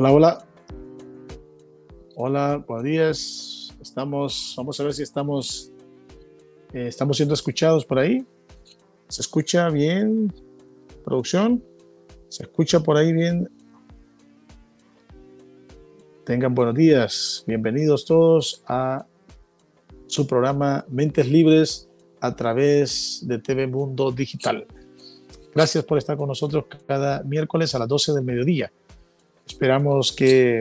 Hola, hola. Hola, buenos días. Estamos, vamos a ver si estamos, eh, estamos siendo escuchados por ahí. ¿Se escucha bien? ¿Producción? ¿Se escucha por ahí bien? Tengan buenos días. Bienvenidos todos a su programa Mentes Libres a través de TV Mundo Digital. Gracias por estar con nosotros cada miércoles a las 12 del mediodía. Esperamos que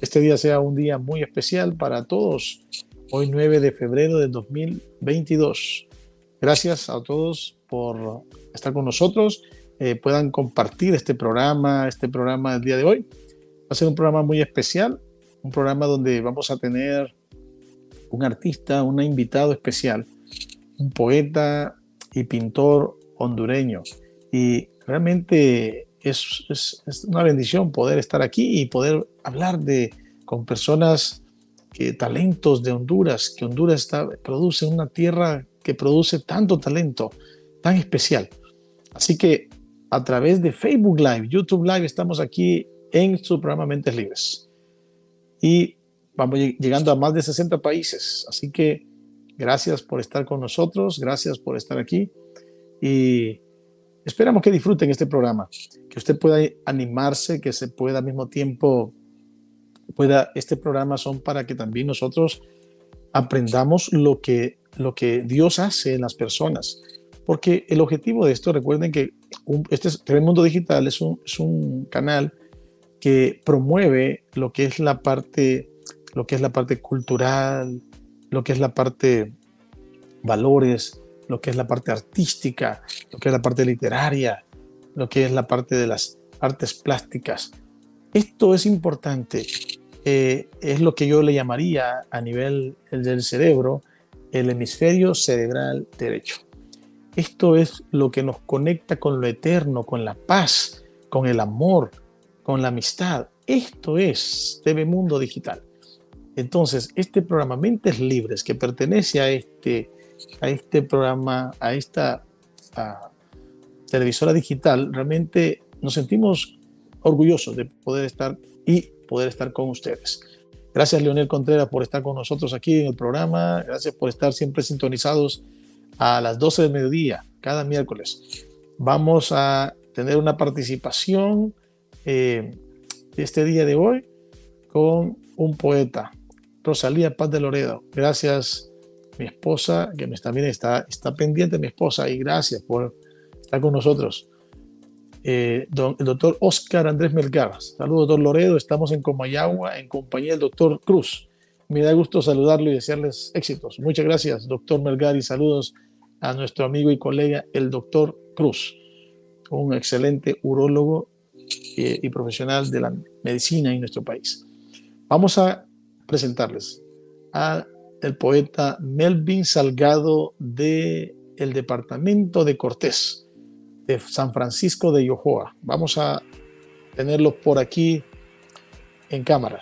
este día sea un día muy especial para todos. Hoy 9 de febrero del 2022. Gracias a todos por estar con nosotros. Eh, puedan compartir este programa, este programa del día de hoy. Va a ser un programa muy especial, un programa donde vamos a tener un artista, un invitado especial, un poeta y pintor hondureño. Y realmente es, es, una bendición poder estar aquí y poder hablar de, con personas, que, talentos de Honduras, que Honduras está, produce una tierra que produce tanto talento, tan especial. Así que a través de Facebook Live, YouTube Live, estamos aquí en su programa Mentes Libres. Y vamos llegando a más de 60 países. Así que gracias por estar con nosotros, gracias por estar aquí. Y Esperamos que disfruten este programa, que usted pueda animarse, que se pueda al mismo tiempo, pueda, este programa son para que también nosotros aprendamos lo que, lo que Dios hace en las personas. Porque el objetivo de esto, recuerden que este TV Mundo Digital es un, es un canal que promueve lo que es la parte, lo que es la parte cultural, lo que es la parte valores, lo que es la parte artística, lo que es la parte literaria, lo que es la parte de las artes plásticas. Esto es importante. Eh, es lo que yo le llamaría a nivel del cerebro el hemisferio cerebral derecho. Esto es lo que nos conecta con lo eterno, con la paz, con el amor, con la amistad. Esto es TV Mundo Digital. Entonces, este programa Mentes Libres que pertenece a este a este programa, a esta televisora digital, realmente nos sentimos orgullosos de poder estar y poder estar con ustedes. Gracias Leonel Contreras por estar con nosotros aquí en el programa. Gracias por estar siempre sintonizados a las 12 del mediodía, cada miércoles. Vamos a tener una participación eh, este día de hoy con un poeta, Rosalía Paz de Loredo. Gracias mi esposa, que también está, está pendiente, mi esposa, y gracias por estar con nosotros. Eh, el doctor Oscar Andrés Melgar. Saludos, doctor Loredo. Estamos en Comayagua en compañía del doctor Cruz. Me da gusto saludarlo y desearles éxitos. Muchas gracias, doctor Melgar, y saludos a nuestro amigo y colega, el doctor Cruz, un excelente urólogo eh, y profesional de la medicina en nuestro país. Vamos a presentarles a el poeta Melvin Salgado de el departamento de Cortés, de San Francisco de Yohoa. Vamos a tenerlo por aquí en cámara.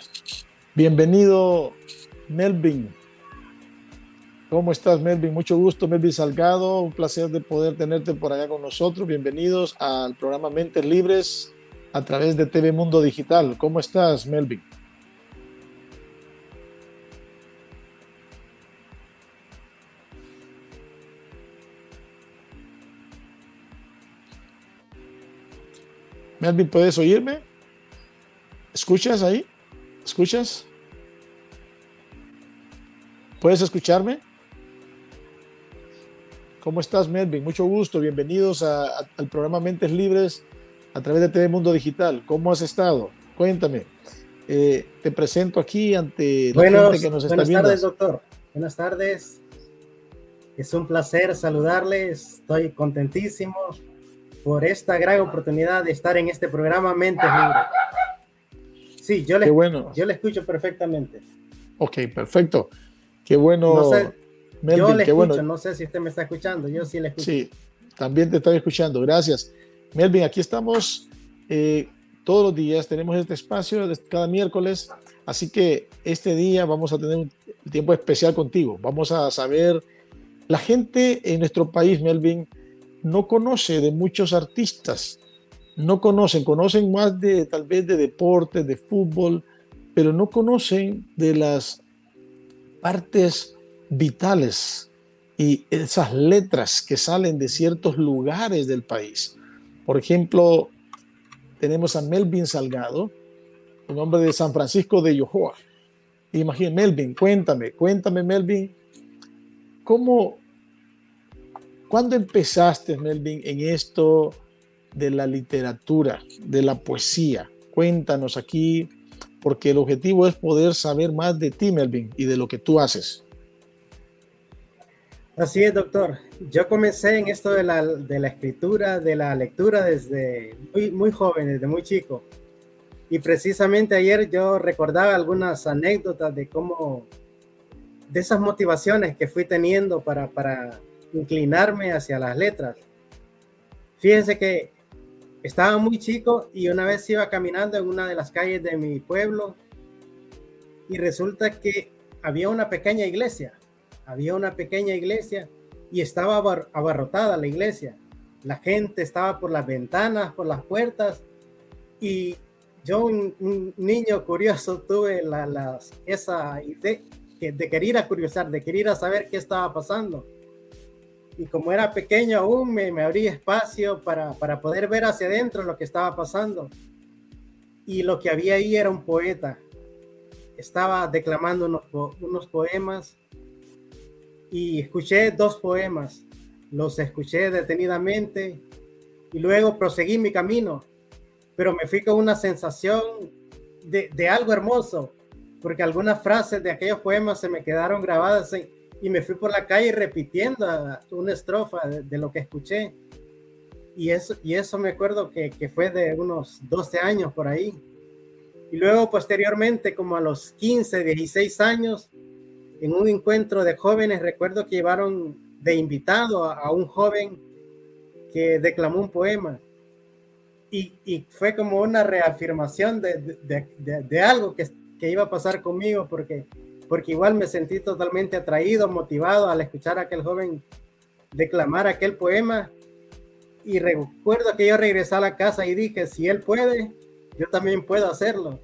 Bienvenido, Melvin. ¿Cómo estás, Melvin? Mucho gusto, Melvin Salgado. Un placer de poder tenerte por allá con nosotros. Bienvenidos al programa Mentes Libres a través de TV Mundo Digital. ¿Cómo estás, Melvin? Melvin, ¿puedes oírme? ¿Escuchas ahí? ¿Escuchas? ¿Puedes escucharme? ¿Cómo estás, Melvin? Mucho gusto. Bienvenidos al programa Mentes Libres a través de TV Mundo Digital. ¿Cómo has estado? Cuéntame. Eh, te presento aquí ante la gente que nos está buenas viendo. Buenas tardes, doctor. Buenas tardes. Es un placer saludarles. Estoy contentísimo por esta gran oportunidad de estar en este programa Mentes Libres. Sí, yo le, bueno. yo le escucho perfectamente. Ok, perfecto. Qué bueno. No sé, yo le escucho, no sé si usted me está escuchando, yo sí le escucho. Sí, también te estoy escuchando, gracias. Melvin, aquí estamos eh, todos los días, tenemos este espacio cada miércoles, así que este día vamos a tener un tiempo especial contigo. Vamos a saber, la gente en nuestro país, Melvin, no conoce de muchos artistas, no conocen, conocen más de tal vez de deporte, de fútbol, pero no conocen de las partes vitales y esas letras que salen de ciertos lugares del país. Por ejemplo, tenemos a Melvin Salgado, un hombre de San Francisco de Yohoa. Imagínate, Melvin, cuéntame, cuéntame, Melvin, ¿cómo, cuándo empezaste, Melvin, en esto de la literatura, de la poesía? Cuéntanos aquí, porque el objetivo es poder saber más de ti, Melvin, y de lo que tú haces. Así es, doctor. Yo comencé en esto de la, de la escritura, de la lectura desde muy, muy joven, desde muy chico. Y precisamente ayer yo recordaba algunas anécdotas de cómo, de esas motivaciones que fui teniendo para, para inclinarme hacia las letras. Fíjense que estaba muy chico y una vez iba caminando en una de las calles de mi pueblo y resulta que había una pequeña iglesia había una pequeña iglesia y estaba abarrotada la iglesia. La gente estaba por las ventanas, por las puertas y yo, un, niño curioso, tuve la, esa idea de querer a curiosar, de querer a saber qué estaba pasando. Y como era pequeño aún, me, me abrí espacio para, para poder ver hacia adentro lo que estaba pasando. Y lo que había ahí era un poeta. Estaba declamando unos, unos poemas y escuché dos poemas. Los escuché detenidamente y luego proseguí mi camino, pero me fui con una sensación de, de algo hermoso, porque algunas frases de aquellos poemas se me quedaron grabadas y me fui por la calle repitiendo una estrofa de, lo que escuché. Y eso, y eso me acuerdo que, que, fue de unos 12 años por ahí. Y luego posteriormente, como a los 15, 16 años, en un encuentro de jóvenes, recuerdo que llevaron de invitado a, un joven que declamó un poema. Y, fue como una reafirmación de, de, algo que, que, iba a pasar conmigo, porque, porque igual me sentí totalmente atraído, motivado al escuchar a aquel joven declamar aquel poema. Y recuerdo que yo regresé a la casa y dije, si él puede, yo también puedo hacerlo.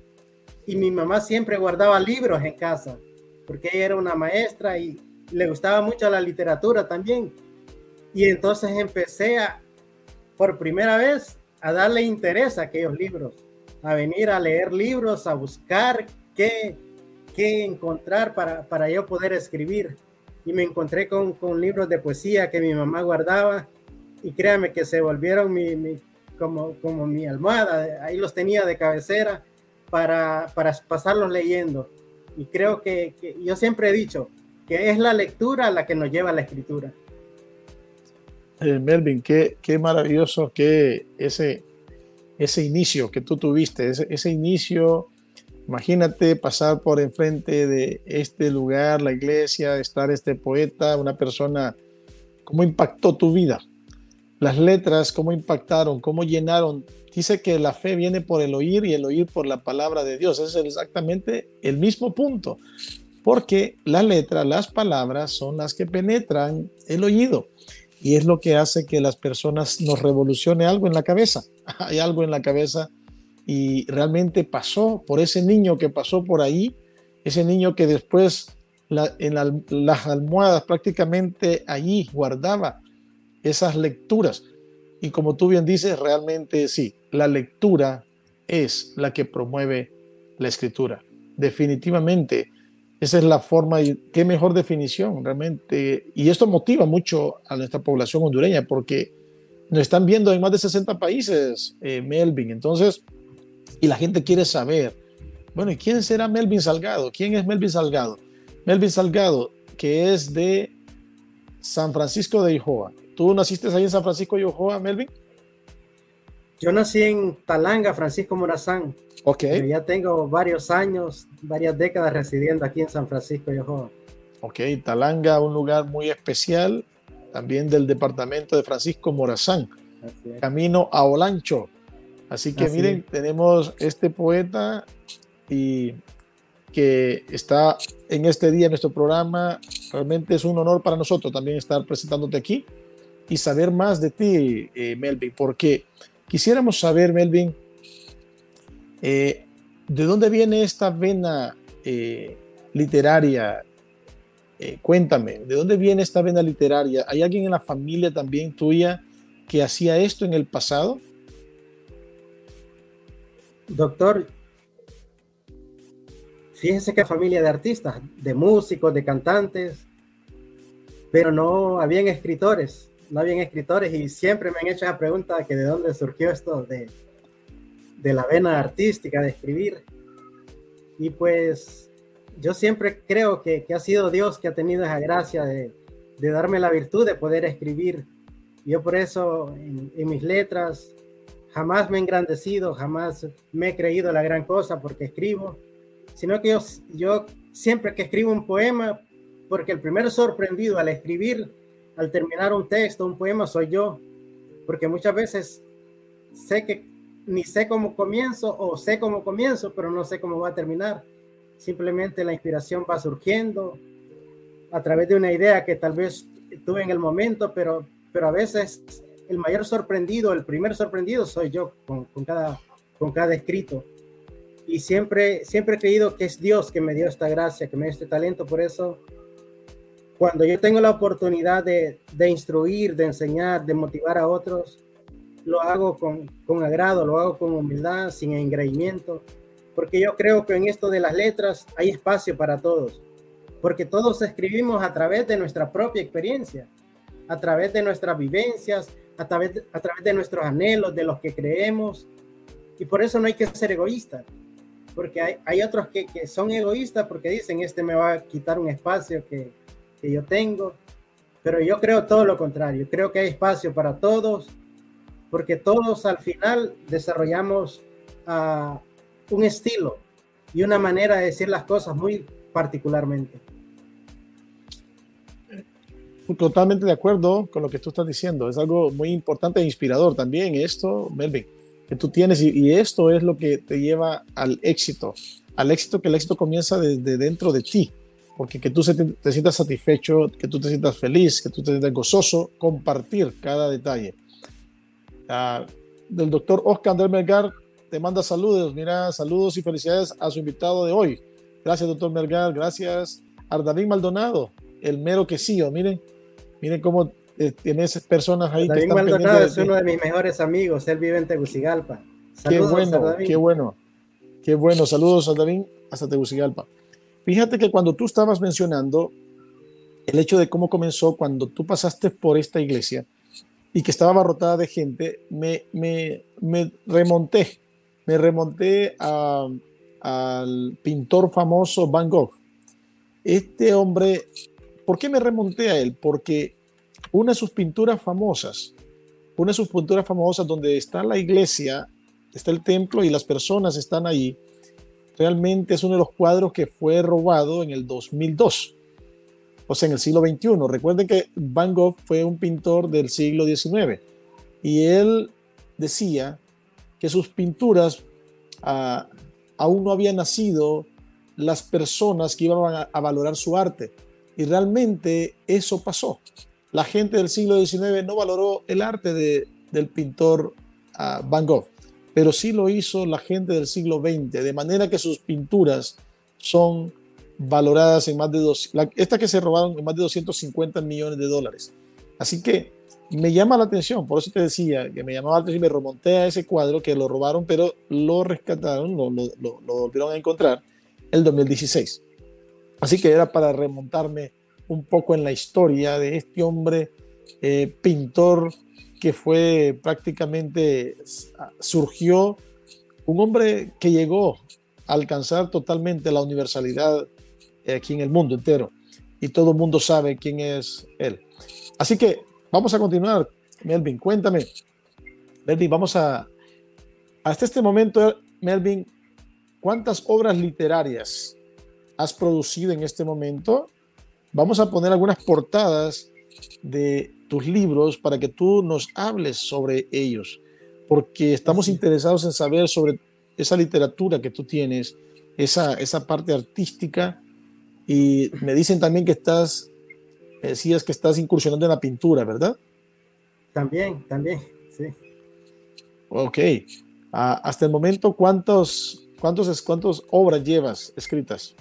Y mi mamá siempre guardaba libros en casa porque ella era una maestra y le gustaba mucho la literatura también. Y entonces empecé a, por primera vez, a darle interés a aquellos libros, a venir a leer libros, a buscar qué, qué encontrar para, para yo poder escribir. Y me encontré con, con libros de poesía que mi mamá guardaba y créame que se volvieron mi, como, como mi almohada, ahí los tenía de cabecera para, para pasarlos leyendo. Y creo que, yo siempre he dicho que es la lectura la que nos lleva a la escritura. Eh, Melvin, qué, qué maravilloso que ese, ese inicio que tú tuviste, ese, ese inicio, imagínate pasar por enfrente de este lugar, la iglesia, estar este poeta, una persona, cómo impactó tu vida, las letras, cómo impactaron, cómo llenaron dice que la fe viene por el oír y el oír por la palabra de Dios. Es exactamente el mismo punto, porque la letra, las palabras son las que penetran el oído y es lo que hace que las personas nos revolucione algo en la cabeza. Hay algo en la cabeza y realmente pasó por ese niño que pasó por ahí, ese niño que después en las almohadas prácticamente allí guardaba esas lecturas. Y como tú bien dices, realmente sí, la lectura es la que promueve la escritura. Definitivamente, Esa es la forma y qué mejor definición realmente. Y esto motiva mucho a nuestra población hondureña porque nos están viendo en más de 60 países, eh, Melvin. Entonces, y la gente quiere saber, bueno, ¿y quién será Melvin Salgado? ¿Quién es Melvin Salgado? Melvin Salgado, que es de San Francisco de Ijoa. ¿Tú naciste ahí en San Francisco de Ijoa, Melvin? Yo nací en Talanga, Francisco Morazán. Ok. ya tengo varios años, varias décadas residiendo aquí en San Francisco de Ijoa. Ok, Talanga, un lugar muy especial, también del departamento de Francisco Morazán, camino a Olancho. Así que miren, tenemos este poeta y que está en este día en nuestro programa. Realmente es un honor para nosotros también estar presentándote aquí y saber más de ti, eh, Melvin, porque quisiéramos saber, Melvin, eh, ¿de dónde viene esta vena eh, literaria? cuéntame, ¿de dónde viene esta vena literaria? ¿Hay alguien en la familia también tuya que hacía esto en el pasado? Doctor, fíjense que familia de artistas, de músicos, de cantantes, pero no habían escritores, no habían escritores y siempre me han hecho la pregunta que de dónde surgió esto de, de la vena artística, de escribir. Y pues yo siempre creo que, ha sido Dios que ha tenido esa gracia de, de, darme la virtud de poder escribir. Yo por eso en mis letras jamás me he engrandecido, jamás me he creído la gran cosa porque escribo sino que yo, siempre que escribo un poema, porque el primero sorprendido al escribir, al terminar un texto, un poema, soy yo, porque muchas veces sé que ni sé cómo comienzo o sé cómo comienzo, pero no sé cómo va a terminar. Simplemente la inspiración va surgiendo a través de una idea que tal vez tuve en el momento, pero, pero a veces el mayor sorprendido, el primer sorprendido soy yo con, cada, con cada escrito. Y siempre, siempre he creído que es Dios que me dio esta gracia, que me dio este talento. Por eso, cuando yo tengo la oportunidad de, de instruir, de enseñar, de motivar a otros, lo hago con, con agrado, lo hago con humildad, sin engreimiento, porque yo creo que en esto de las letras hay espacio para todos, porque todos escribimos a través de nuestra propia experiencia, a través de nuestras vivencias, a través, a través de nuestros anhelos, de los que creemos, y por eso no hay que ser egoísta porque hay, hay otros que, que, son egoístas porque dicen, este me va a quitar un espacio que, que yo tengo, pero yo creo todo lo contrario, creo que hay espacio para todos, porque todos al final desarrollamos uh, un estilo y una manera de decir las cosas muy particularmente. Totalmente de acuerdo con lo que tú estás diciendo. Es algo muy importante e inspirador también esto, Melvin que tú tienes y, esto es lo que te lleva al éxito, al éxito que el éxito comienza desde dentro de ti, porque que tú te, sientas satisfecho, que tú te sientas feliz, que tú te sientas gozoso, compartir cada detalle. Ah, del doctor Oscar Andrés Melgar te manda saludos, mira, saludos y felicidades a su invitado de hoy. Gracias, doctor Melgar, gracias. Ardavín Maldonado, el mero que sí, miren, miren cómo eh, tienes personas ahí David que están Maldonado es uno de mis mejores amigos, él vive en Tegucigalpa. Saludos, qué bueno, qué bueno, qué bueno. Saludos a David hasta Tegucigalpa. Fíjate que cuando tú estabas mencionando el hecho de cómo comenzó cuando tú pasaste por esta iglesia y que estaba abarrotada de gente, me, me, me remonté, me remonté a, al pintor famoso Van Gogh. Este hombre, ¿por qué me remonté a él? Porque una de sus pinturas famosas, una de sus pinturas famosas donde está la iglesia, está el templo y las personas están ahí, realmente es uno de los cuadros que fue robado en el 2002, o sea, en el siglo XXI. Recuerden que Van Gogh fue un pintor del siglo XIX y él decía que sus pinturas ah, aún no habían nacido las personas que iban a, a valorar su arte. Y realmente eso pasó la gente del siglo XIX no valoró el arte de, del pintor uh, Van Gogh, pero sí lo hizo la gente del siglo XX, de manera que sus pinturas son valoradas en más de dos, la, esta que se robaron en más de 250 millones de dólares. Así que me llama la atención, por eso te decía que me llamaba la atención y me remonté a ese cuadro que lo robaron, pero lo rescataron, lo, lo volvieron a encontrar el 2016. Así que era para remontarme un poco en la historia de este hombre eh, pintor que fue prácticamente, surgió un hombre que llegó a alcanzar totalmente la universalidad aquí en el mundo entero y todo el mundo sabe quién es él. Así que vamos a continuar. Melvin, cuéntame. Melvin, vamos a, hasta este momento, Melvin, ¿cuántas obras literarias has producido en este momento? Vamos a poner algunas portadas de tus libros para que tú nos hables sobre ellos, porque estamos interesados en saber sobre esa literatura que tú tienes, esa, esa parte artística y me dicen también que estás, decías que estás incursionando en la pintura, ¿verdad? También, también, sí. Ok. hasta el momento, ¿cuántos, cuántos, ¿cuántas obras llevas escritas?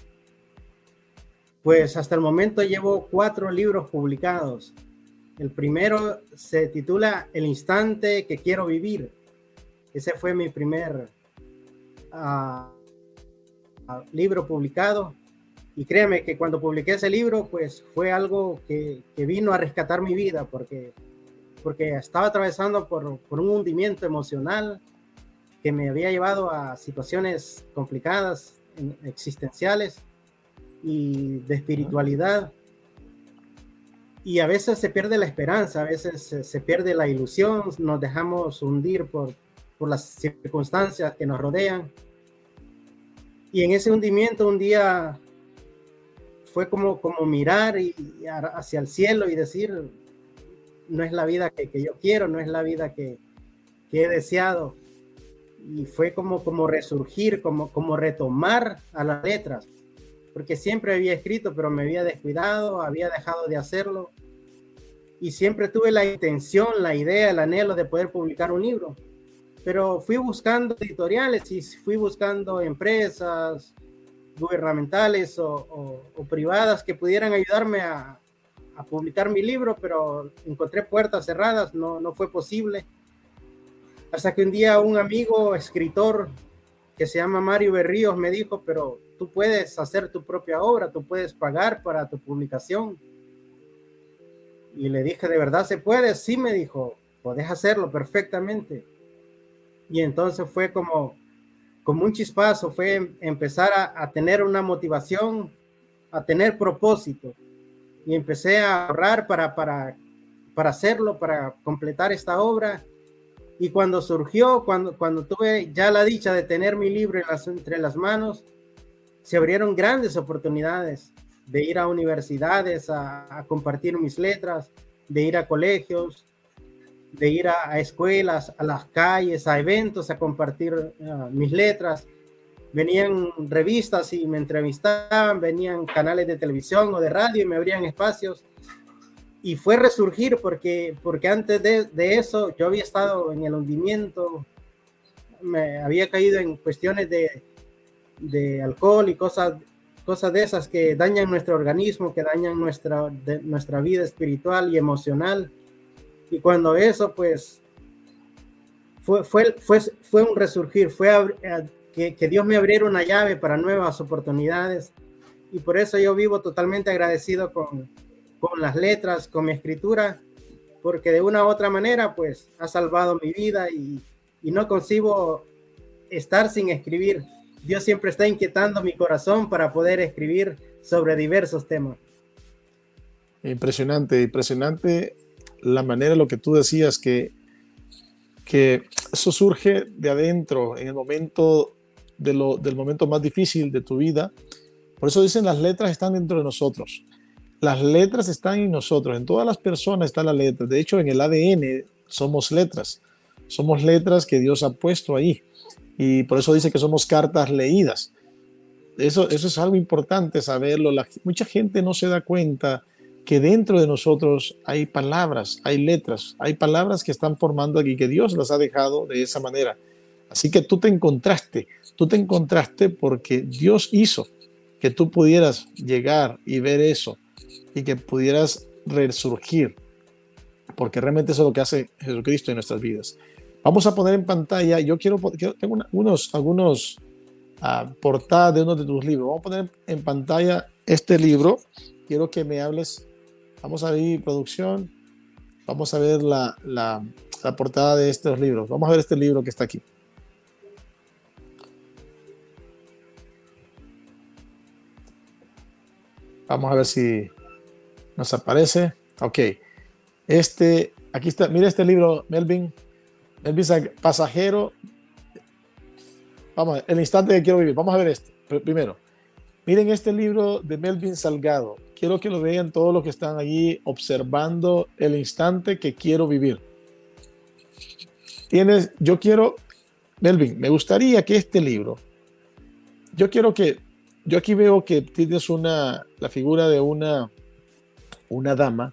Pues hasta el momento llevo cuatro libros publicados. El primero se titula El instante que quiero vivir. Ese fue mi primer ah, ah, libro publicado. Y créeme que cuando publiqué ese libro, pues fue algo que, vino a rescatar mi vida, porque, porque estaba atravesando por, por, un hundimiento emocional que me había llevado a situaciones complicadas, existenciales y de espiritualidad. Y a veces se pierde la esperanza, a veces se, pierde la ilusión, nos dejamos hundir por, por las circunstancias que nos rodean. Y en ese hundimiento un día fue como, como mirar y, hacia el cielo y decir, no es la vida que, que yo quiero, no es la vida que, que, he deseado. Y fue como, como resurgir, como, como retomar a las letras, porque siempre había escrito, pero me había descuidado, había dejado de hacerlo. Y siempre tuve la intención, la idea, el anhelo de poder publicar un libro. Pero fui buscando editoriales y fui buscando empresas, gubernamentales o, privadas que pudieran ayudarme a, publicar mi libro, pero encontré puertas cerradas, no, no fue posible. Hasta que un día un amigo escritor que se llama Mario Berríos me dijo, pero tú puedes hacer tu propia obra, tú puedes pagar para tu publicación. Y le dije, ¿de verdad se puede? Sí, me dijo, puedes hacerlo perfectamente. Y entonces fue como, como un chispazo, fue empezar a, tener una motivación, a tener propósito. Y empecé a ahorrar para, para, para hacerlo, para completar esta obra. Y cuando surgió, cuando, cuando tuve ya la dicha de tener mi libro entre las manos, se abrieron grandes oportunidades de ir a universidades a, compartir mis letras, de ir a colegios, de ir a, escuelas, a las calles, a eventos, a compartir uh, mis letras. Venían revistas y me entrevistaban, venían canales de televisión o de radio y me abrían espacios. Y fue resurgir porque, porque antes de eso yo había estado en el hundimiento, me había caído en cuestiones de, de alcohol y cosas, cosas de esas que dañan nuestro organismo, que dañan nuestra, nuestra vida espiritual y emocional y cuando eso, pues, fue, fue, fue, fue un resurgir, fue que, que, Dios me abriera una llave para nuevas oportunidades. Y por eso yo vivo totalmente agradecido con, con las letras, con mi escritura, porque de una u otra manera, pues, ha salvado mi vida y, y no concibo estar sin escribir. Dios siempre está inquietando mi corazón para poder escribir sobre diversos temas. Impresionante, impresionante la manera, lo que tú decías, que, que eso surge de adentro, en el momento de lo, del momento más difícil de tu vida. Por eso dicen las letras están dentro de nosotros. Las letras están en nosotros, en todas las personas está la letra. De hecho, en el ADN somos letras. Somos letras que Dios ha puesto ahí. Y por eso dice que somos cartas leídas. Eso, eso es algo importante saberlo. Mucha gente no se da cuenta que dentro de nosotros hay palabras, hay letras, hay palabras que están formando aquí, que Dios las ha dejado de esa manera. Así que tú te encontraste, tú te encontraste porque Dios hizo que tú pudieras llegar y ver eso y que pudieras resurgir, porque realmente eso es lo que hace Jesucristo en nuestras vidas. Vamos a poner en pantalla, yo quiero, tengo unos, algunos uh, portadas de uno de tus libros, vamos a poner en pantalla este libro. Quiero que me hables, vamos a ver producción, vamos a ver la, la, la portada de estos libros. Vamos a ver este libro que está aquí. Vamos a ver si nos aparece. Ok. Este, aquí está, mira este libro, Melvin. Melvin Pasajero. Vamos el instante que quiero vivir. Vamos a ver este primero. Miren este libro de Melvin Salgado. Quiero que lo vean todos los que están allí observando el instante que quiero vivir. Tienes, yo quiero, Melvin, me gustaría que este libro, yo quiero que yo aquí veo que tienes una, la figura de una, una dama.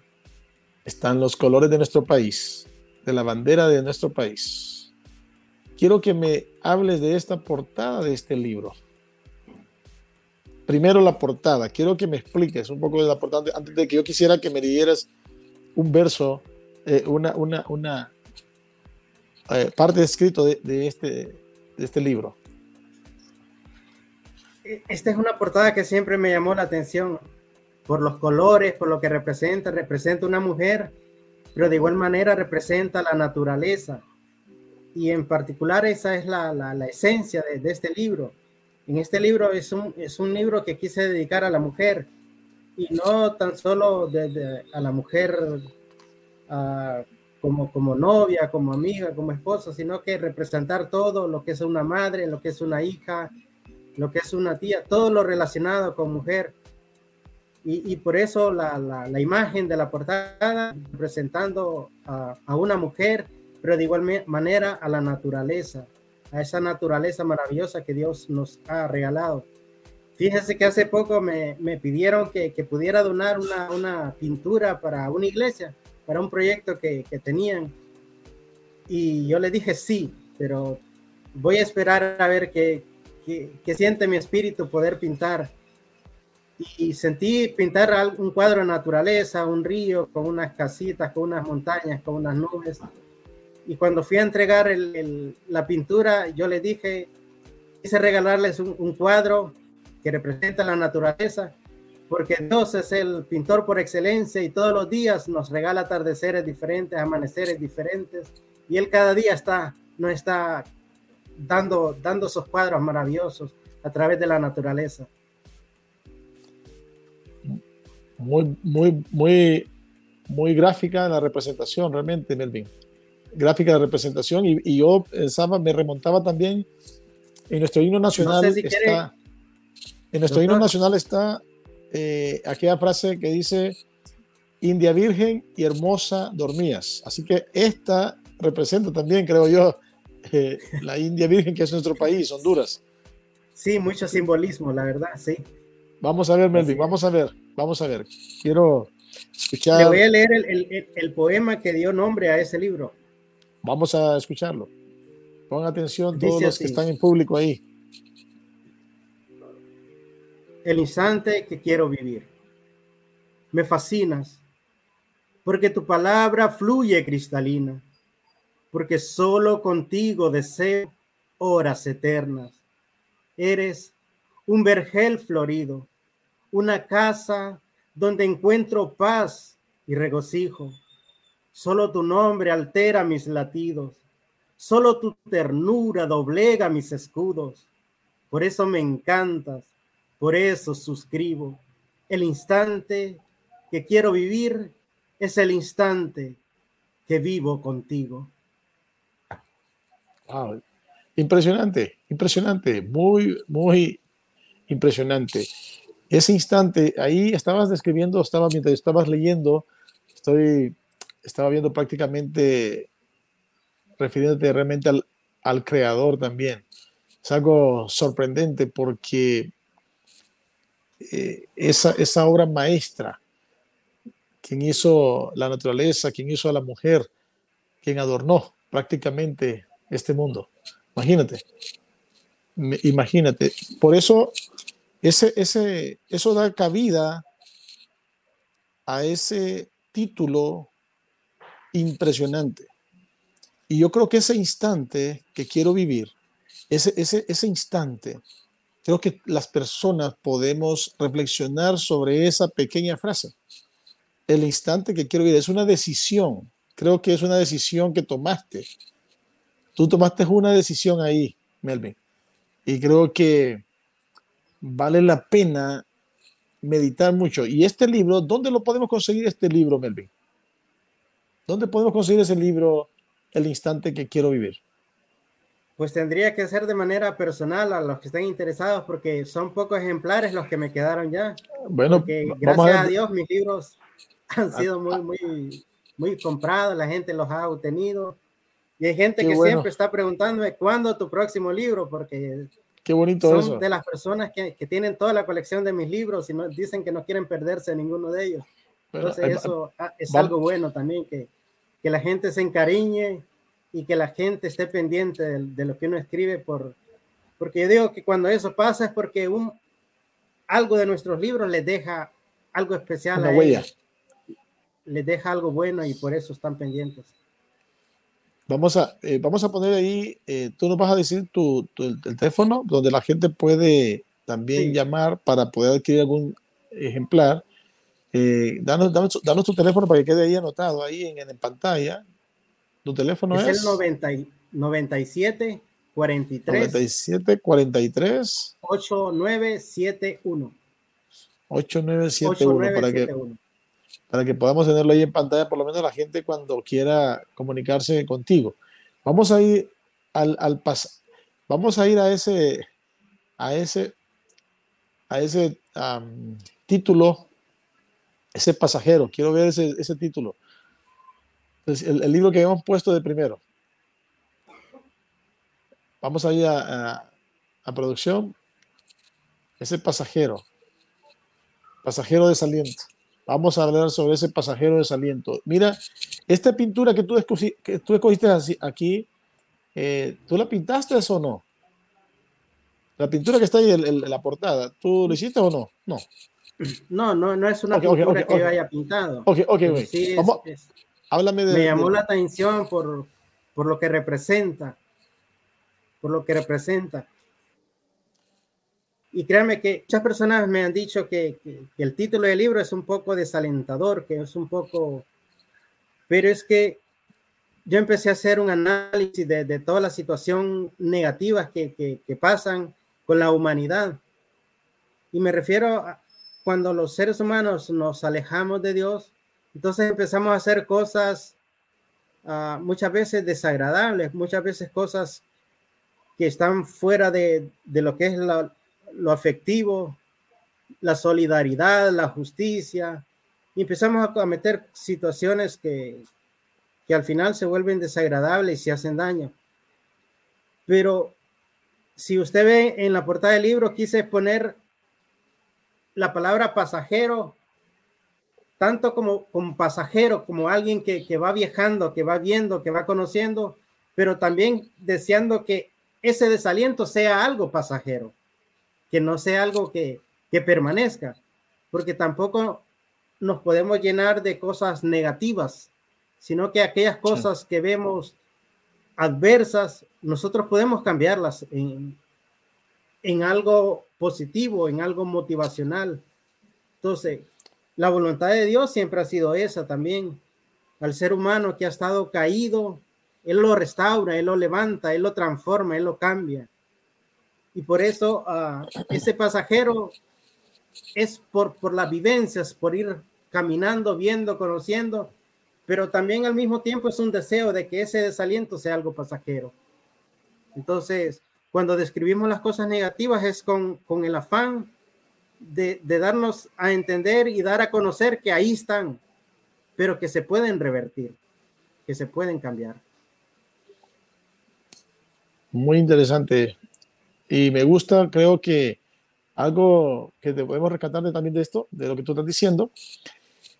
Están los colores de nuestro país, de la bandera de nuestro país. Quiero que me hables de esta portada de este libro. Primero la portada. Quiero que me expliques un poco de la portada antes de que yo quisiera que me dieras un verso, eh, una, una, una eh, parte escrito de, de, este, de este libro esta es una portada que siempre me llamó la atención por los colores, por lo que representa. Representa una mujer, pero de igual manera representa la naturaleza. Y en particular esa es la, la, esencia de, de, este libro. En este libro es un, es un libro que quise dedicar a la mujer y no tan solo de, a la mujer como, como novia, como amiga, como esposa, sino que representar todo lo que es una madre, lo que es una hija, lo que es una tía, todo lo relacionado con mujer. Y, por eso la, la, imagen de la portada representando a, una mujer, pero de igual manera a la naturaleza, a esa naturaleza maravillosa que Dios nos ha regalado. Fíjense que hace poco me, me pidieron que, que, pudiera donar una, una, pintura para una iglesia, para un proyecto que, que tenían. Y yo le dije sí, pero voy a esperar a ver qué, que, siente mi espíritu poder pintar. Y, sentí pintar un cuadro de naturaleza, un río con unas casitas, con unas montañas, con unas nubes. Y cuando fui a entregar la pintura, yo le dije, quise regalarles un, cuadro que representa la naturaleza, porque Dios es el pintor por excelencia y todos los días nos regala atardeceres diferentes, amaneceres diferentes, y Él cada día está, no está dando, dando esos cuadros maravillosos a través de la naturaleza. Muy, muy, muy, muy gráfica la representación, realmente, Melvin. Gráfica de representación, y, y yo pensaba, me remontaba también en nuestro himno nacional. está, en nuestro himno nacional está eh, aquella frase que dice: India Virgen y hermosa dormías. Así que esta representa también, creo yo, eh, la India Virgen, que es nuestro país, Honduras. Sí, mucho simbolismo, la verdad, sí. Vamos a ver, Melvin, vamos a ver, vamos a ver. Quiero escuchar. Le voy a leer el, el, el poema que dio nombre a ese libro. Vamos a escucharlo. Pongan atención todos los que están en público ahí. El instante que quiero vivir. Me fascinas, porque tu palabra fluye cristalina porque solo contigo deseo horas eternas. Eres un vergel florido, una casa donde encuentro paz y regocijo. Solo tu nombre altera mis latidos, solo tu ternura doblega mis escudos. Por eso me encantas, por eso suscribo. El instante que quiero vivir es el instante que vivo contigo. Wow. Impresionante, impresionante, muy, muy impresionante. Ese instante, ahí estabas describiendo, estaba mientras estabas leyendo, estoy, estaba viendo prácticamente, refiriéndote realmente al, al creador también. Es algo sorprendente porque eh, esa, esa obra maestra, quien hizo la naturaleza, quien hizo a la mujer, quien adornó prácticamente este mundo. Imagínate. Imagínate. Por eso, ese, ese, eso da cabida a ese título impresionante. Y yo creo que ese instante que quiero vivir, ese, ese, ese instante creo que las personas podemos reflexionar sobre esa pequeña frase. El instante que quiero vivir es una decisión. Creo que es una decisión que tomaste. Tú tomaste una decisión ahí, Melvin. Y creo que vale la pena meditar mucho. Y este libro, ¿dónde lo podemos conseguir este libro, Melvin? ¿Dónde podemos conseguir ese libro, El instante que quiero vivir? Pues tendría que ser de manera personal a los que estén interesados, porque son pocos ejemplares los que me quedaron ya. Bueno, porque, gracias a, Dios mis libros han sido muy, muy, muy comprados, la gente los ha obtenido. Y hay gente que siempre está preguntándome cuándo tu próximo libro, porque Qué bonito son eso. de las personas que, que, tienen toda la colección de mis libros y no, dicen que no quieren perderse ninguno de ellos. Entonces, eso es algo bueno también, que, que la gente se encariñe y que la gente esté pendiente de, de, lo que uno escribe, por, porque yo digo que cuando eso pasa es porque un, algo de nuestros libros les deja algo especial Una a huella. ellos, les deja algo bueno y por eso están pendientes. Vamos a, eh, vamos a poner ahí, eh, tú nos vas a decir tu, tu el, el, teléfono donde la gente puede también sí. llamar para poder adquirir algún ejemplar. Eh, danos, danos, danos, tu teléfono para que quede ahí anotado, ahí en, en pantalla. Tu teléfono es, es el 90, 97 43 97 43 8971 8971 para que para que podamos tenerlo ahí en pantalla, por lo menos la gente cuando quiera comunicarse contigo. Vamos a ir al, al pas vamos a ir a ese a ese a ese um, título, ese pasajero. Quiero ver ese, ese título. El, libro que hemos puesto de primero. Vamos a ir a, a, a producción. Ese pasajero. Pasajero desaliento. Vamos a hablar sobre ese pasajero desaliento. Mira, esta pintura que tú, escogiste, que tú escogiste aquí, eh, ¿tú la pintaste o no? La pintura que está ahí en, la portada, ¿tú lo hiciste o no? No. No, no, no es una okay, pintura okay, okay, que yo haya pintado. Ok, ok, güey. Sí háblame de. Me llamó de, la atención por, por lo que representa. Por lo que representa. Y créanme que muchas personas me han dicho que, que, que, el título del libro es un poco desalentador, que es un poco... Pero es que yo empecé a hacer un análisis de, de toda la situación negativa que, que, pasan con la humanidad. Y me refiero a cuando los seres humanos nos alejamos de Dios, entonces empezamos a hacer cosas uh, muchas veces desagradables, muchas veces cosas que están fuera de, de lo que es la, lo afectivo, la solidaridad, la justicia, y empezamos a meter situaciones que, que al final se vuelven desagradables y hacen daño. Pero si usted ve en la portada del libro, quise poner la palabra pasajero, tanto como, como pasajero, como alguien que, que va viajando, que va viendo, que va conociendo, pero también deseando que ese desaliento sea algo pasajero que no sea algo que, que, permanezca, porque tampoco nos podemos llenar de cosas negativas, sino que aquellas cosas sí. que vemos adversas, nosotros podemos cambiarlas en, en algo positivo, en algo motivacional. Entonces, la voluntad de Dios siempre ha sido esa también. Al ser humano que ha estado caído, Él lo restaura, Él lo levanta, Él lo transforma, Él lo cambia. Y por eso uh, ese pasajero es por, por las vivencias, por ir caminando, viendo, conociendo, pero también al mismo tiempo es un deseo de que ese desaliento sea algo pasajero. Entonces, cuando describimos las cosas negativas es con, con el afán de, de darnos a entender y dar a conocer que ahí están, pero que se pueden revertir, que se pueden cambiar. Muy interesante y me gusta, creo que algo que podemos rescatar también de esto, de lo que tú estás diciendo,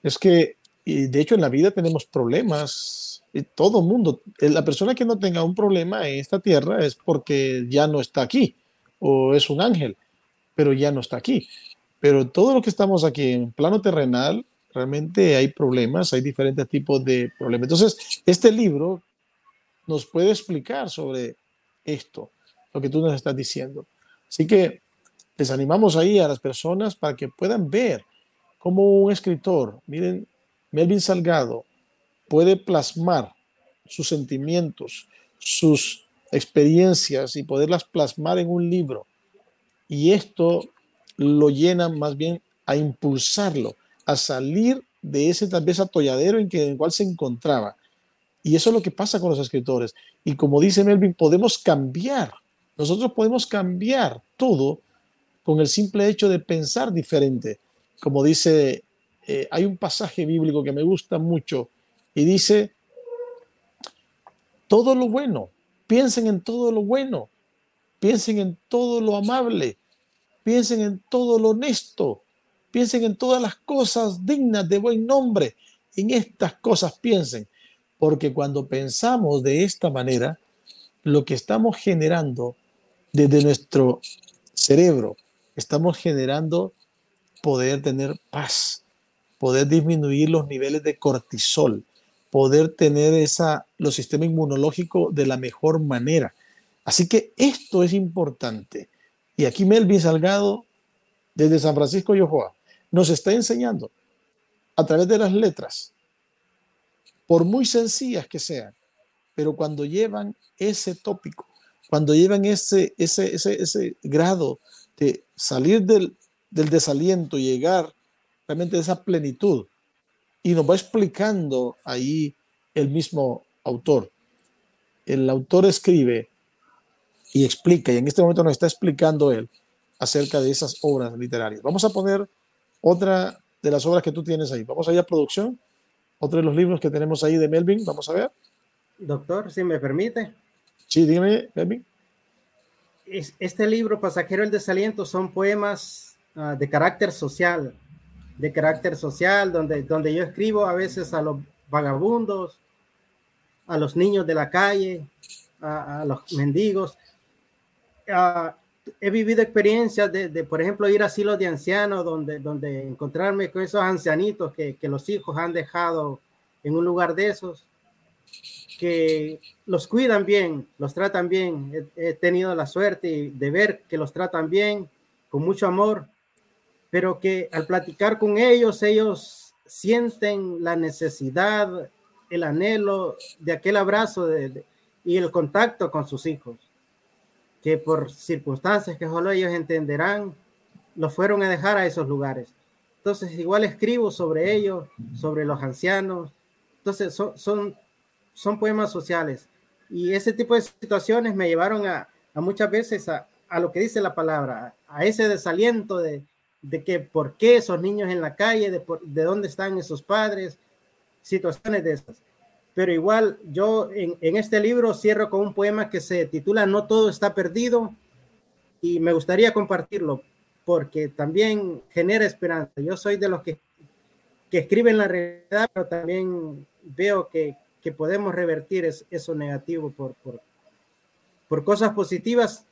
es que, y de hecho en la vida tenemos problemas, y todo mundo, la persona que no tenga un problema en esta tierra es porque ya no está aquí, o es un ángel, pero ya no está aquí. Pero todo lo que estamos aquí en plano terrenal, realmente hay problemas, hay diferentes tipos de problemas. Entonces, este libro nos puede explicar sobre esto lo que tú nos estás diciendo. Así que les animamos ahí a las personas para que puedan ver cómo un escritor, miren, Melvin Salgado, puede plasmar sus sentimientos, sus experiencias y poderlas plasmar en un libro. Y esto lo llena más bien a impulsarlo, a salir de ese tal vez atolladero en, que, en el cual se encontraba. Y eso es lo que pasa con los escritores. Y como dice Melvin, podemos cambiar. Nosotros podemos cambiar todo con el simple hecho de pensar diferente. Como dice, eh, hay un pasaje bíblico que me gusta mucho y dice, todo lo bueno, piensen en todo lo bueno, piensen en todo lo amable, piensen en todo lo honesto, piensen en todas las cosas dignas de buen nombre, en estas cosas piensen, porque cuando pensamos de esta manera, lo que estamos generando desde nuestro cerebro, estamos generando poder tener paz, poder disminuir los niveles de cortisol, poder tener esa, los sistemas inmunológicos de la mejor manera. Así que esto es importante. Y aquí Melvin Salgado, desde San Francisco Yohoa, nos está enseñando a través de las letras, por muy sencillas que sean, pero cuando llevan ese tópico, cuando llevan ese, ese, ese, ese grado de salir del, del desaliento llegar realmente a esa plenitud, y nos va explicando ahí el mismo autor. El autor escribe y explica, y en este momento nos está explicando él acerca de esas obras literarias. Vamos a poner otra de las obras que tú tienes ahí. Vamos allá a producción. Otro de los libros que tenemos ahí de Melvin. Vamos a ver. Doctor, si me permite. Sí, dígame, Melvin. Este libro, Pasajero el Desaliento, son poemas uh, de carácter social de carácter social, donde, donde yo escribo a veces a los vagabundos, a los niños de la calle, a, los mendigos. he vivido experiencias de, de, por ejemplo, ir a asilos de ancianos, donde, donde encontrarme con esos ancianitos que, que los hijos han dejado en un lugar de esos, que los cuidan bien, los tratan bien. He, tenido la suerte de ver que los tratan bien, con mucho amor pero que al platicar con ellos, ellos sienten la necesidad, el anhelo de aquel abrazo y el contacto con sus hijos, que por circunstancias que solo ellos entenderán, los fueron a dejar a esos lugares. Entonces, igual escribo sobre ellos, sobre los ancianos. Entonces, son, son poemas sociales. Y ese tipo de situaciones me llevaron a, muchas veces a, lo que dice la palabra, a ese desaliento de, de que por qué esos niños en la calle, de, de dónde están esos padres, situaciones de esas. Pero igual yo en, en, este libro cierro con un poema que se titula No todo está perdido y me gustaría compartirlo porque también genera esperanza. Yo soy de los que, que escriben la realidad, pero también veo que, que podemos revertir eso negativo por, por, por cosas positivas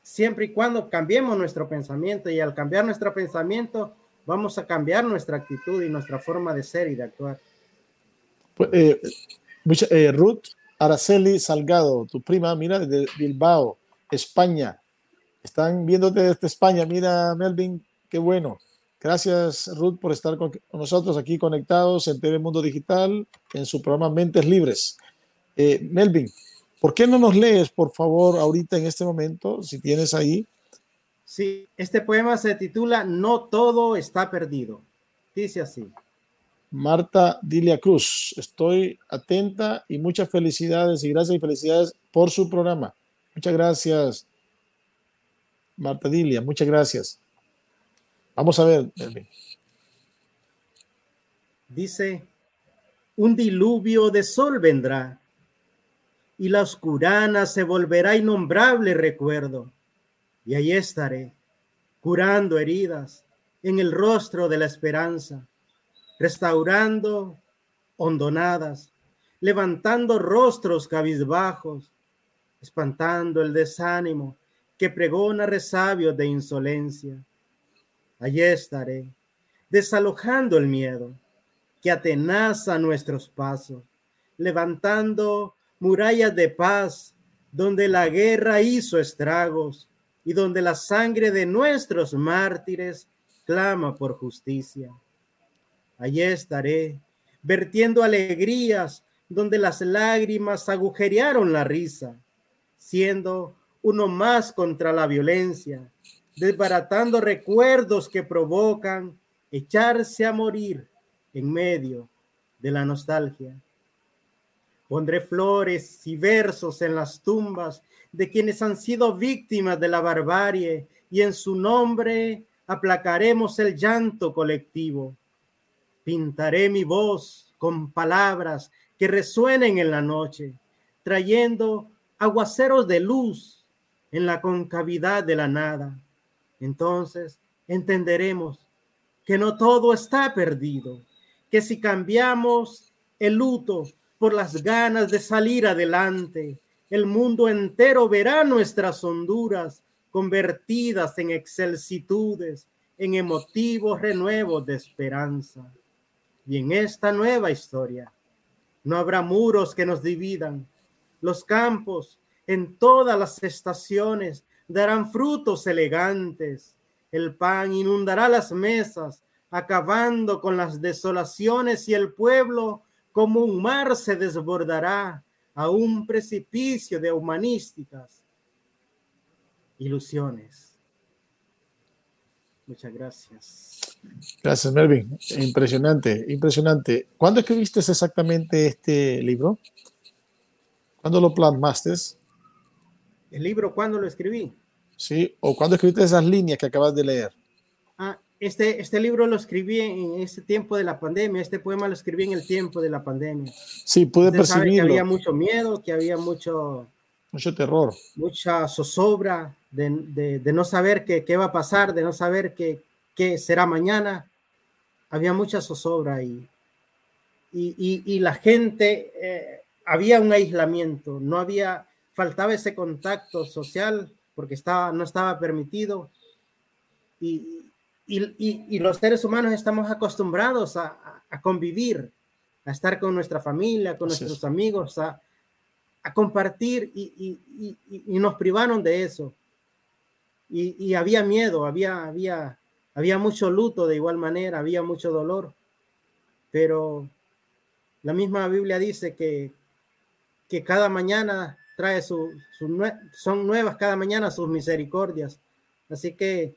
siempre y cuando cambiemos nuestro pensamiento y al cambiar nuestro pensamiento vamos a cambiar nuestra actitud y nuestra forma de ser y de actuar. Pues, eh, eh, Ruth Araceli Salgado, tu prima, mira, de Bilbao, España. Están viéndote desde España. Mira, Melvin, qué bueno. Gracias, Ruth, por estar con nosotros aquí conectados en TV Mundo Digital en su programa Mentes Libres. Eh, Melvin, ¿Por qué no nos lees, por favor, ahorita en este momento, si tienes ahí? Sí, este poema se titula No todo está perdido. Dice así. Marta Dilia Cruz, estoy atenta y muchas felicidades y gracias y felicidades por su programa. Muchas gracias, Marta Dilia, muchas gracias. Vamos a ver, Dice, un diluvio de sol vendrá y la oscurana se volverá innombrable recuerdo. Y ahí estaré, curando heridas en el rostro de la esperanza, restaurando hondonadas, levantando rostros cabizbajos, espantando el desánimo que pregona resabios de insolencia. Allí estaré, desalojando el miedo que atenaza nuestros pasos, levantando murallas de paz, donde la guerra hizo estragos, y donde la sangre de nuestros mártires clama por justicia. Allí estaré, vertiendo alegrías donde las lágrimas agujerearon la risa, siendo uno más contra la violencia, desbaratando recuerdos que provocan echarse a morir en medio de la nostalgia. Pondré flores y versos en las tumbas de quienes han sido víctimas de la barbarie y en su nombre aplacaremos el llanto colectivo. Pintaré mi voz con palabras que resuenen en la noche, trayendo aguaceros de luz en la concavidad de la nada. Entonces entenderemos que no todo está perdido, que si cambiamos el luto por las ganas de salir adelante, el mundo entero verá nuestras honduras convertidas en excelsitudes, en emotivos renuevos de esperanza. Y en esta nueva historia no habrá muros que nos dividan. Los campos en todas las estaciones darán frutos elegantes. El pan inundará las mesas, acabando con las desolaciones y el pueblo como un mar se desbordará a un precipicio de humanísticas ilusiones. Muchas gracias. Gracias, Melvin. Impresionante, impresionante. ¿Cuándo escribiste exactamente este libro? ¿Cuándo lo plasmaste? ¿El libro cuándo lo escribí? Sí, o cuándo escribiste esas líneas que acabas de leer. Ah, este, este libro lo escribí en ese tiempo de la pandemia, este poema lo escribí en el tiempo de la pandemia. Sí, pude percibirlo. Que había mucho miedo, que había mucho... Mucho terror. Mucha zozobra de, no saber qué, qué, va a pasar, de no saber qué, qué será mañana. Había mucha zozobra y, y, y, la gente, eh, había un aislamiento, no había, faltaba ese contacto social porque estaba, no estaba permitido. Y, y, los seres humanos estamos acostumbrados a, convivir, a estar con nuestra familia, con nuestros amigos, a, compartir y, nos privaron de eso. Y, había miedo, había, había, había mucho luto de igual manera, había mucho dolor, pero la misma Biblia dice que, que cada mañana trae su, son nuevas cada mañana sus misericordias. Así que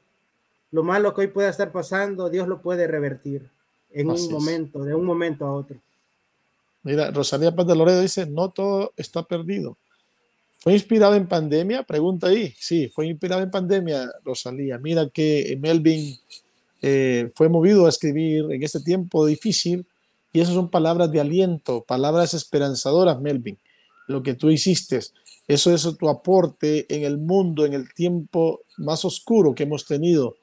lo malo que hoy pueda estar pasando, Dios lo puede revertir en un momento, de un momento a otro. Mira, Rosalía Paz de Loredo dice, no todo está perdido. ¿Fue inspirado en pandemia? Pregunta ahí. Sí, fue inspirado en pandemia, Rosalía. Mira que Melvin eh, fue movido a escribir en este tiempo difícil y esas son palabras de aliento, palabras esperanzadoras, Melvin. Lo que tú hiciste, eso es tu aporte en el mundo, en el tiempo más oscuro que hemos tenido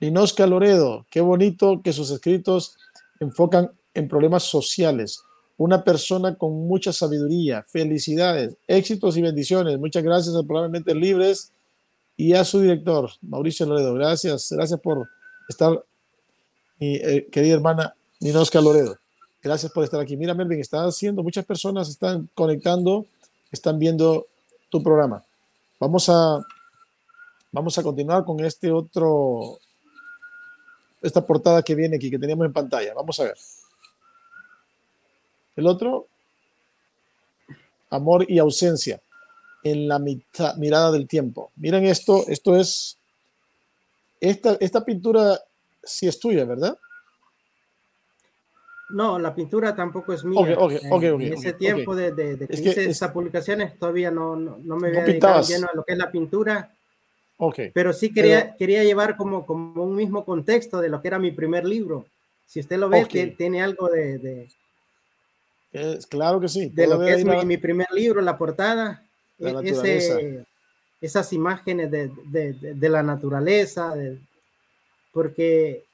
Linosca Loredo, qué bonito que sus escritos enfocan en problemas sociales. Una persona con mucha sabiduría. Felicidades, éxitos y bendiciones. Muchas gracias a Probablemente Libres y a su director, Mauricio Loredo. Gracias, gracias por estar, mi eh, querida hermana Linosca Loredo. Gracias por estar aquí. Mira, Melvin, está haciendo, muchas personas están conectando, están viendo tu programa. Vamos a, vamos a continuar con este otro esta portada que viene aquí, que teníamos en pantalla. Vamos a ver. El otro, amor y ausencia en la mitad, mirada del tiempo. Miren esto, esto es, esta, esta pintura sí es tuya, ¿verdad? No, la pintura tampoco es mía. en ese tiempo de, de, que hice esas publicaciones todavía no, no, me había dedicado lleno a lo que es la pintura pero sí quería, quería llevar como, como un mismo contexto de lo que era mi primer libro. Si usted lo ve, tiene algo de... claro que sí. De lo que es mi, primer libro, la portada. E, esas imágenes de, de, de la naturaleza, porque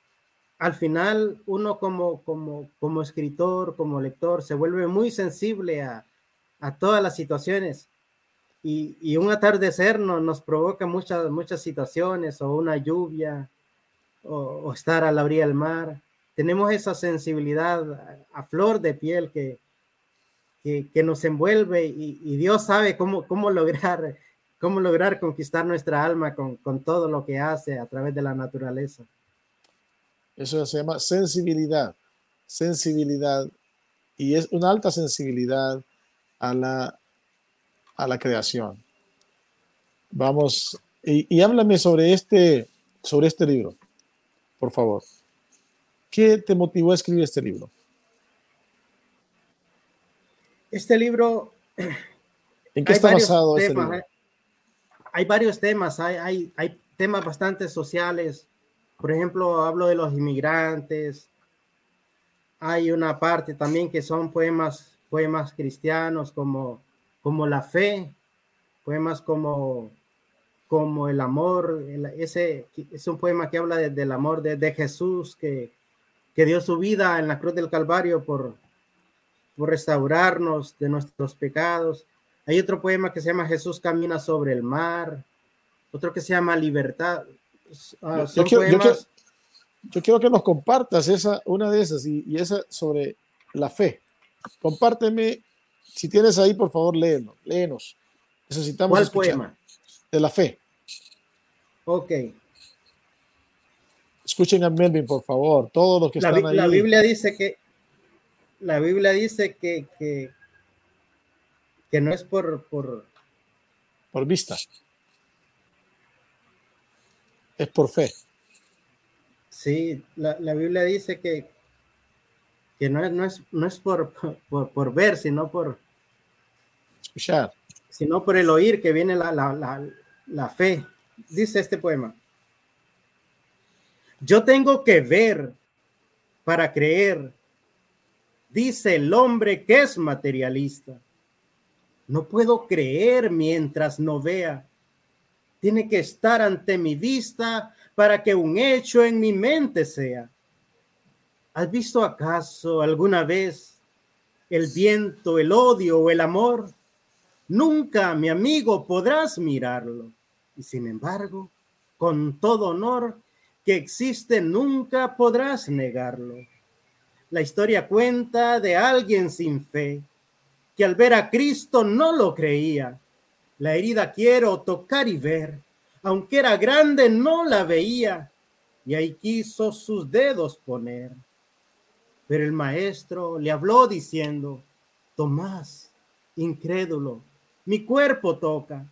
al final uno como, como, como escritor, como lector, se vuelve muy sensible a, a todas las situaciones y, un atardecer no, nos provoca muchas, muchas situaciones, o una lluvia, o, estar a la orilla del mar. Tenemos esa sensibilidad a, flor de piel que, que, nos envuelve y, Dios sabe cómo, cómo lograr cómo lograr conquistar nuestra alma con, con todo lo que hace a través de la naturaleza. Eso se llama sensibilidad, sensibilidad, y es una alta sensibilidad a la, a la creación. Vamos, y, y háblame sobre este, sobre este libro, por favor. ¿Qué te motivó a escribir este libro? Este libro... ¿En qué está basado este libro? Hay varios temas, hay, hay, hay temas bastante sociales. Por ejemplo, hablo de los inmigrantes. Hay una parte también que son poemas, poemas cristianos como, como la fe, poemas como, como el amor. el- ese es un poema que habla de- del amor de, de Jesús que, que dio su vida en la cruz del Calvario por, por restaurarnos de nuestros pecados. Hay otro poema que se llama Jesús camina sobre el mar, otro que se llama Libertad. Ah, Yo- quiero- yo quiero- Yo quiero que nos compartas esa, una de esas y, y esa sobre la fe. Compárteme, si tienes ahí, por favor, léelo, léenos. Necesitamos ¿cuál escuchar. poema? De la fe. Ok. Escuchen a Melvin, por favor, todos los que La, están ahí. la Biblia dice que la Biblia dice que, que, que no es por, por por vista. Es por fe. sí, la, la Biblia dice que, que no es, no es, no es por, por, por ver, sino por, Escuchar. sino por el oír que viene la, la, la, la fe. Dice este poema. Yo tengo que ver para creer, dice el hombre que es materialista. No puedo creer mientras no vea. Tiene que estar ante mi vista para que un hecho en mi mente sea. ¿Has visto acaso alguna vez el viento, el odio o el amor? Nunca, mi amigo, podrás mirarlo. Y sin embargo, con todo honor que existe, nunca podrás negarlo. La historia cuenta de alguien sin fe, que al ver a Cristo no lo creía. La herida quiero tocar y ver, aunque era grande no la veía, y ahí quiso sus dedos poner. Pero el maestro le habló diciendo, Tomás, incrédulo, mi cuerpo toca,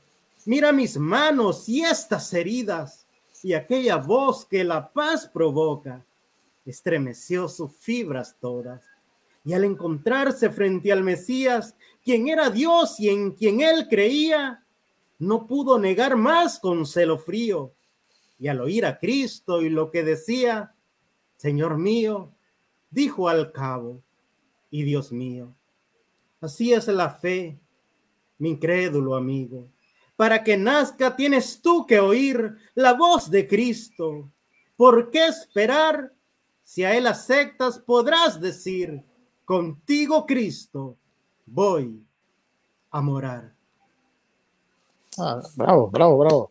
mira mis manos y estas heridas, y aquella voz que la paz provoca, estremeció sus fibras todas. Y al encontrarse frente al Mesías, quien era Dios y en quien él creía, no pudo negar más con celo frío. Y al oír a Cristo y lo que decía, Señor mío, dijo al cabo, y Dios mío, así es la fe, mi incrédulo amigo. Para que nazca tienes tú que oír la voz de Cristo. ¿Por qué esperar? Si a él aceptas, podrás decir, contigo Cristo, voy a morar. Ah, bravo, bravo, bravo.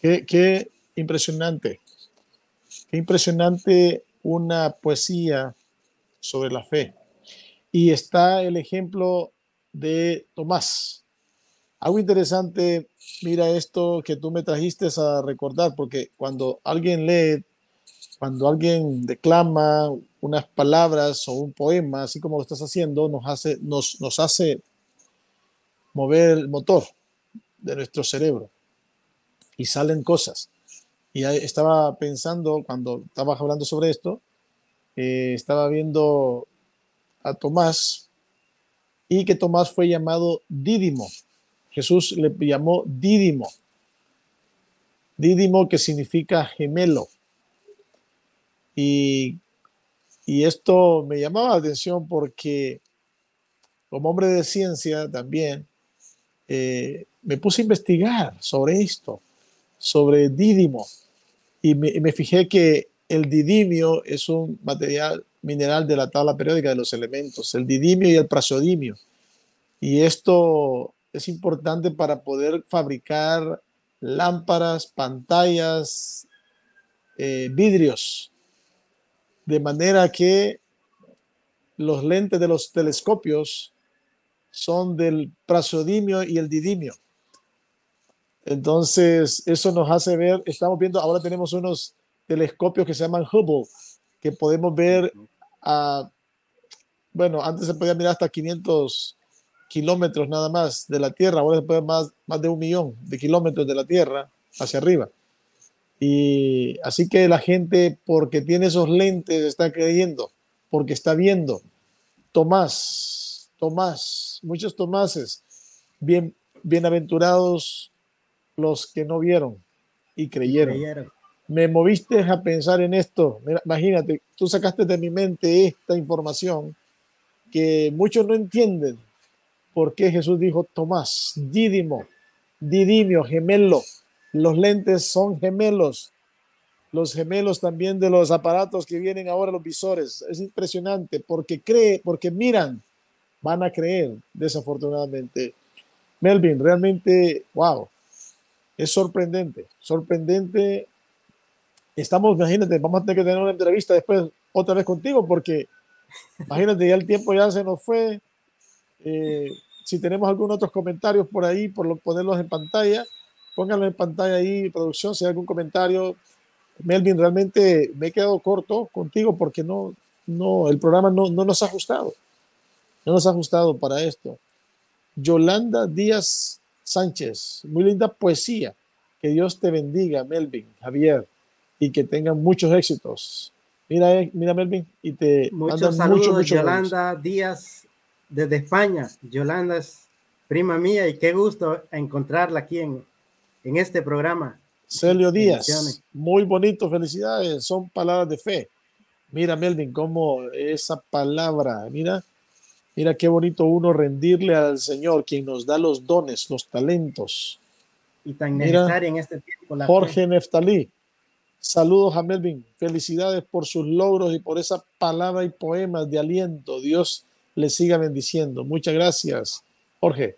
Qué, impresionante. Qué impresionante una poesía sobre la fe. Y está el ejemplo de Tomás. Algo interesante, mira esto que tú me trajiste a recordar, porque cuando alguien lee, cuando alguien declama unas palabras o un poema, así como lo estás haciendo, nos hace, nos, nos hace mover el motor de nuestro cerebro y salen cosas. Y estaba pensando, cuando estabas hablando sobre esto, eh, estaba viendo a Tomás y que Tomás fue llamado Dídimo. Jesús le llamó Dídimo. Dídimo que significa gemelo. Y, y esto me llamaba la atención porque como hombre de ciencia también, eh, me puse a investigar sobre esto, sobre me, y me, fijé que el didimio es un material mineral de la tabla periódica de los elementos, el didimio y el prasodimio. Y esto es importante para poder fabricar lámparas, pantallas, eh, vidrios, de manera que los lentes de los telescopios son del prasodimio y el didimio. Entonces, eso nos hace ver, estamos viendo, ahora tenemos unos telescopios que se llaman Hubble, que podemos ver a, bueno, antes se podía mirar hasta 500 kilómetros nada más de la Tierra, ahora se puede más, más de un millón de kilómetros de la Tierra hacia arriba. Y así que la gente, porque tiene esos lentes, está creyendo, porque está viendo. Tomás, Tomás, muchos Tomases, bien, bienaventurados los que no vieron y creyeron. Me moviste a pensar en esto. imagínate, tú sacaste de mi mente esta información que muchos no entienden por qué Jesús dijo Tomás, Dídimo, Didimio, gemelo. Los lentes son gemelos. Los gemelos también de los aparatos que vienen ahora, los visores. Es impresionante porque cree, porque miran, van a creer, desafortunadamente. Melvin, realmente, wow, es sorprendente, sorprendente. Estamos, imagínate, vamos a tener que tener una entrevista después otra vez contigo porque, imagínate, ya el tiempo ya se nos fue. Eh, si tenemos algunos otros comentarios por ahí, por lo, ponerlos en pantalla, pónganlo en pantalla ahí, producción, si hay algún comentario. Melvin, realmente me he quedado corto contigo porque no, no, el programa no, no nos ha ajustado. No nos ha ajustado para esto. Yolanda Díaz Sánchez, muy linda poesía. Que Dios te bendiga, Melvin, Javier, y que tengan muchos éxitos. Mira, eh, mira Melvin, y te muchos saludos, mucho, mucho Yolanda Díaz desde España. Yolanda es prima mía y qué gusto encontrarla aquí en, en este programa. Celio Díaz, muy bonito, felicidades, son palabras de fe. Mira, Melvin, cómo esa palabra, mira, mira qué bonito uno rendirle al Señor, quien nos da los dones, los talentos. Y tan necesaria en este tiempo. Jorge Neftalí, saludos a Melvin, felicidades por sus logros y por esa palabra y poemas de aliento. Dios le siga bendiciendo. Muchas gracias, Jorge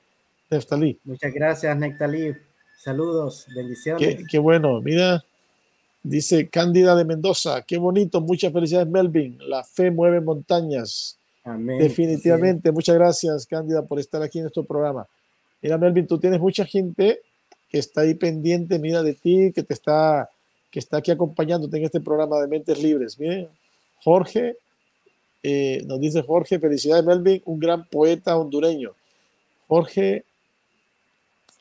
Neftalí. Muchas gracias, Neftalí. Saludos, bendiciones. Qué, bueno, mira, dice Cándida de Mendoza, qué bonito, muchas felicidades Melvin, la fe mueve montañas. Amén. Definitivamente, muchas gracias Cándida por estar aquí en nuestro programa. Mira Melvin, tú tienes mucha gente que está ahí pendiente, mira de ti, que te está, que está aquí acompañándote en este programa de Mentes Libres. Miren, Jorge, eh, nos dice Jorge, felicidades Melvin, un gran poeta hondureño. Jorge,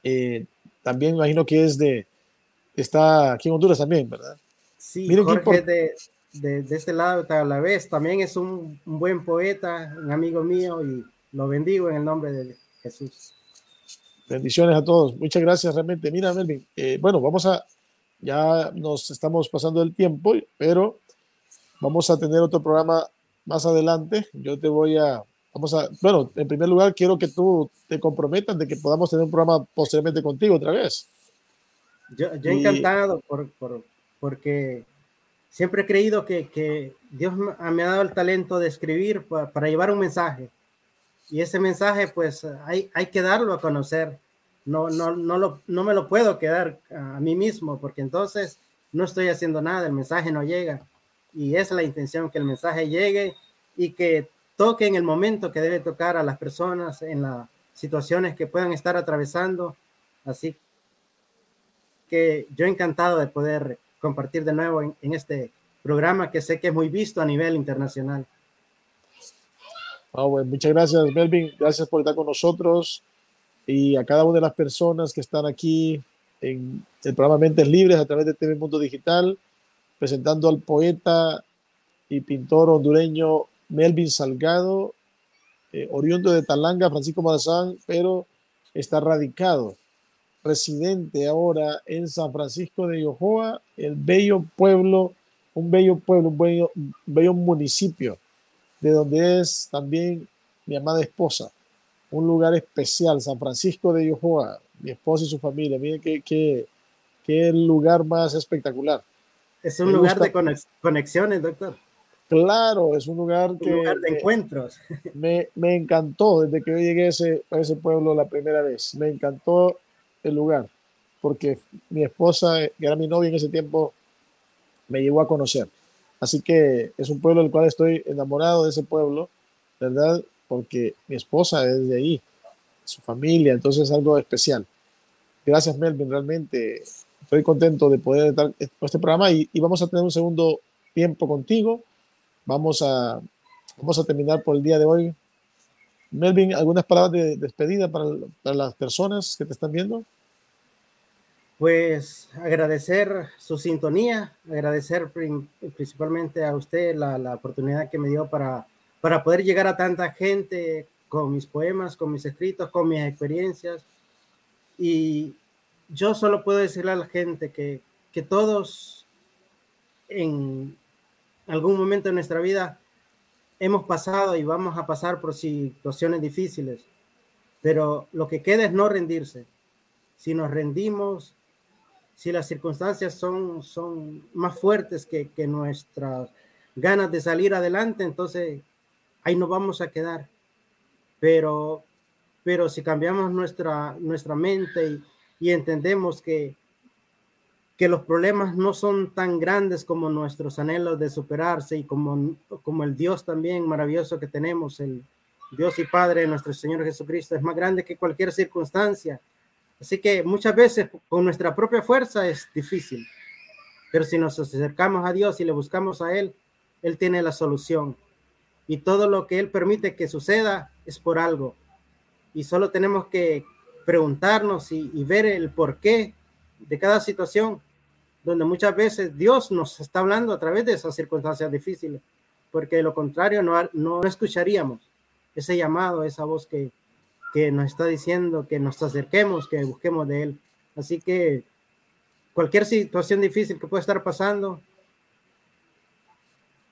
eh, también imagino que es de, está aquí en Honduras también, ¿verdad? Sí, Miren Jorge de, de, de, este lado de la vez también es un, un, buen poeta, un amigo mío y lo bendigo en el nombre de Jesús. Bendiciones a todos, muchas gracias realmente. Mira, Melvin, eh, bueno, vamos a, ya nos estamos pasando el tiempo, pero vamos a tener otro programa más adelante. Yo te voy a, Vamos a, bueno, en primer lugar, quiero que tú te comprometas de que podamos tener un programa posteriormente contigo otra vez. Yo, yo encantado por, por, porque siempre he creído que, que, Dios me ha dado el talento de escribir para, llevar un mensaje. Y ese mensaje, pues, hay, hay que darlo a conocer. No, no, no, lo, no me lo puedo quedar a mí mismo, porque entonces no estoy haciendo nada, el mensaje no llega. Y es la intención que el mensaje llegue y que toque en el momento que debe tocar a las personas, en las situaciones que puedan estar atravesando. Así que yo encantado de poder compartir de nuevo en, en este programa que sé que es muy visto a nivel internacional. Ah, bueno, muchas gracias, Melvin. Gracias por estar con nosotros y a cada una de las personas que están aquí en el programa Mentes Libres a través de TV Mundo Digital, presentando al poeta y pintor hondureño Melvin Salgado, eh, oriundo de Talanga, Francisco Mazán, pero está radicado, residente ahora en San Francisco de Yojoa, el bello pueblo, un bello pueblo, un bello, bello municipio, de donde es también mi amada esposa, un lugar especial, San Francisco de Yojoa, mi esposa y su familia. Miren qué, qué, qué lugar más espectacular. Es un lugar de conexiones, doctor. Claro, es un lugar que... lugar de encuentros. Me, me, encantó desde que yo llegué a ese, a ese pueblo la primera vez. Me encantó el lugar, porque mi esposa, que era mi novia en ese tiempo, me llevó a conocer. Así que es un pueblo del cual estoy enamorado de ese pueblo, ¿verdad? Porque mi esposa es de ahí, su familia, entonces es algo especial. Gracias, Melvin. Realmente estoy contento de poder estar en este programa y, y, vamos a tener un segundo tiempo contigo. Vamos a, vamos a terminar por el día de hoy. Melvin, ¿algunas palabras de despedida para, para las personas que te están viendo? Pues agradecer su sintonía, agradecer principalmente a usted la, la, oportunidad que me dio para, para poder llegar a tanta gente con mis poemas, con mis escritos, con mis experiencias. Y yo solo puedo decirle a la gente que, que todos en algún momento de nuestra vida hemos pasado y vamos a pasar por situaciones difíciles, pero lo que queda es no rendirse. Si nos rendimos, si las circunstancias son, son más fuertes que, que nuestras ganas de salir adelante, entonces ahí nos vamos a quedar. Pero, pero si cambiamos nuestra, nuestra mente y, entendemos que, que los problemas no son tan grandes como nuestros anhelos de superarse y como, como el Dios también maravilloso que tenemos, el Dios y Padre de nuestro Señor Jesucristo, es más grande que cualquier circunstancia. Así que muchas veces con nuestra propia fuerza es difícil, pero si nos acercamos a Dios y le buscamos a Él, Él tiene la solución y todo lo que Él permite que suceda es por algo. Y solo tenemos que preguntarnos y, ver el porqué de cada situación, donde muchas veces Dios nos está hablando a través de esas circunstancias difíciles, porque de lo contrario no, no escucharíamos ese llamado, esa voz que, que nos está diciendo que nos acerquemos, que busquemos de Él. Así que cualquier situación difícil que pueda estar pasando,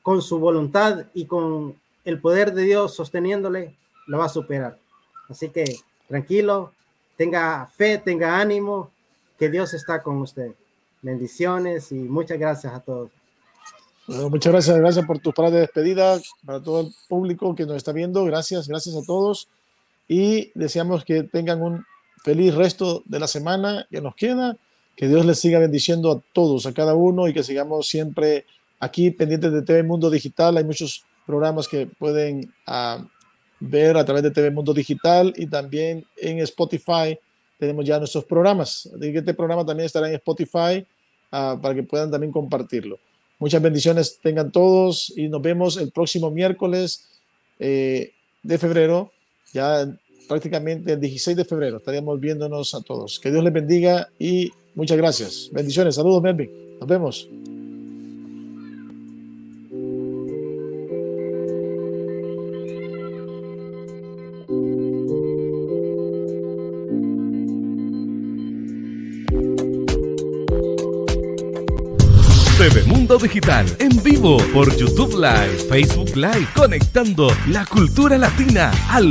con su voluntad y con el poder de Dios sosteniéndole, lo va a superar. Así que tranquilo, tenga fe, tenga ánimo, que Dios está con usted. Bendiciones y muchas gracias a todos. Bueno, muchas gracias, gracias por tus palabras de despedida, para todo el público que nos está viendo. Gracias, gracias a todos. Y deseamos que tengan un feliz resto de la semana que nos queda. Que Dios les siga bendiciendo a todos, a cada uno y que sigamos siempre aquí pendientes de TV Mundo Digital. Hay muchos programas que pueden uh, ver a través de TV Mundo Digital y también en Spotify tenemos ya nuestros programas. Así que este programa también estará en Spotify uh, para que puedan también compartirlo. Muchas bendiciones tengan todos y nos vemos el próximo miércoles eh, de febrero, ya prácticamente el 16 de febrero. Estaríamos viéndonos a todos. Que Dios les bendiga y muchas gracias. Bendiciones. Saludos, Melvin. Nos vemos. TV Mundo Digital en vivo por YouTube Live, Facebook Live, conectando la cultura latina al